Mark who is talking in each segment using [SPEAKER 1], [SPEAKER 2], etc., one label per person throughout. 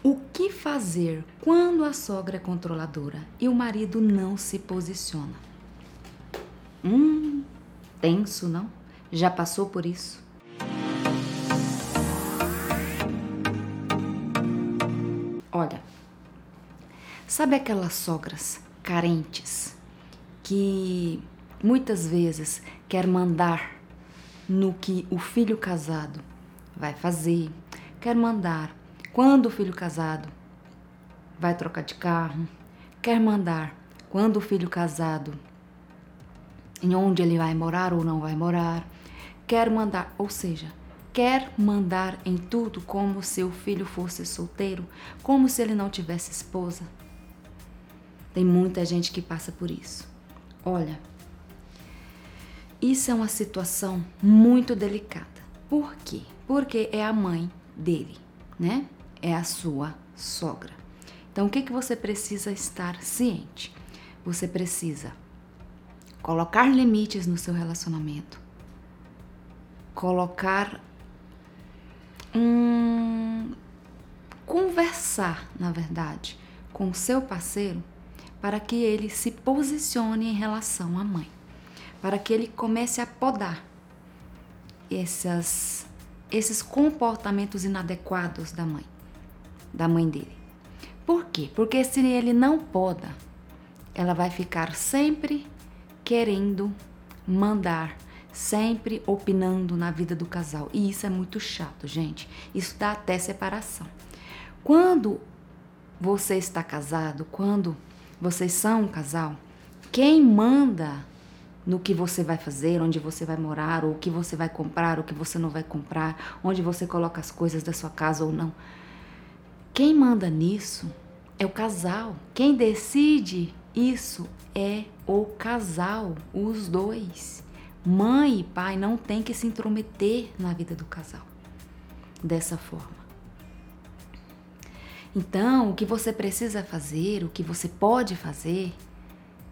[SPEAKER 1] O que fazer quando a sogra é controladora e o marido não se posiciona? Hum, tenso, não? Já passou por isso? Olha, sabe aquelas sogras carentes que muitas vezes quer mandar no que o filho casado vai fazer, quer mandar quando o filho casado vai trocar de carro, quer mandar quando o filho casado em onde ele vai morar ou não vai morar, quer mandar, ou seja, quer mandar em tudo como se o filho fosse solteiro, como se ele não tivesse esposa. Tem muita gente que passa por isso. Olha, isso é uma situação muito delicada. Por quê? Porque é a mãe dele, né? É a sua sogra. Então, o que, que você precisa estar ciente? Você precisa colocar limites no seu relacionamento, colocar um conversar, na verdade, com o seu parceiro para que ele se posicione em relação à mãe, para que ele comece a podar essas, esses comportamentos inadequados da mãe, da mãe dele. Por quê? Porque se ele não poda, ela vai ficar sempre querendo mandar, sempre opinando na vida do casal. E isso é muito chato, gente. Isso dá até separação. Quando você está casado, quando vocês são um casal, quem manda no que você vai fazer, onde você vai morar, ou o que você vai comprar, o que você não vai comprar, onde você coloca as coisas da sua casa ou não. Quem manda nisso é o casal. Quem decide isso é o casal, os dois. Mãe e pai não tem que se intrometer na vida do casal dessa forma. Então, o que você precisa fazer, o que você pode fazer,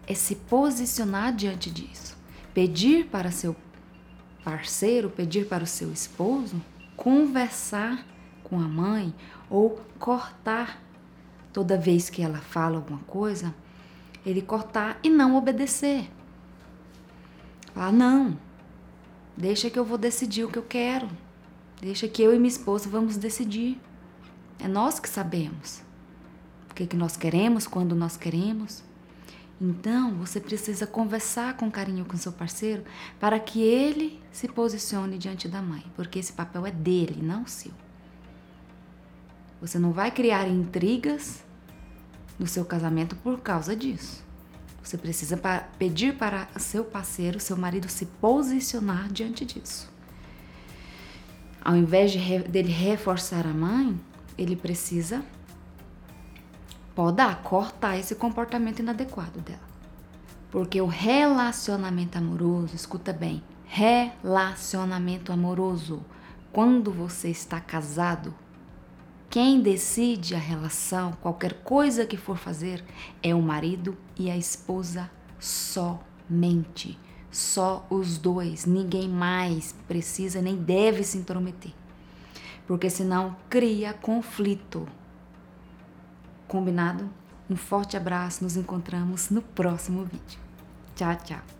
[SPEAKER 1] é se posicionar diante disso. Pedir para seu parceiro, pedir para o seu esposo, conversar com a mãe ou cortar toda vez que ela fala alguma coisa, ele cortar e não obedecer. Falar, não, deixa que eu vou decidir o que eu quero. Deixa que eu e minha esposa vamos decidir. É nós que sabemos o que, que nós queremos, quando nós queremos. Então, você precisa conversar com carinho com seu parceiro para que ele se posicione diante da mãe, porque esse papel é dele, não seu. Você não vai criar intrigas no seu casamento por causa disso. Você precisa pedir para seu parceiro, seu marido, se posicionar diante disso. Ao invés de dele reforçar a mãe, ele precisa podar, cortar esse comportamento inadequado dela. Porque o relacionamento amoroso, escuta bem, relacionamento amoroso, quando você está casado, quem decide a relação, qualquer coisa que for fazer, é o marido e a esposa somente. Só os dois, ninguém mais precisa nem deve se intrometer porque senão cria conflito. Combinado? Um forte abraço, nos encontramos no próximo vídeo. Tchau, tchau.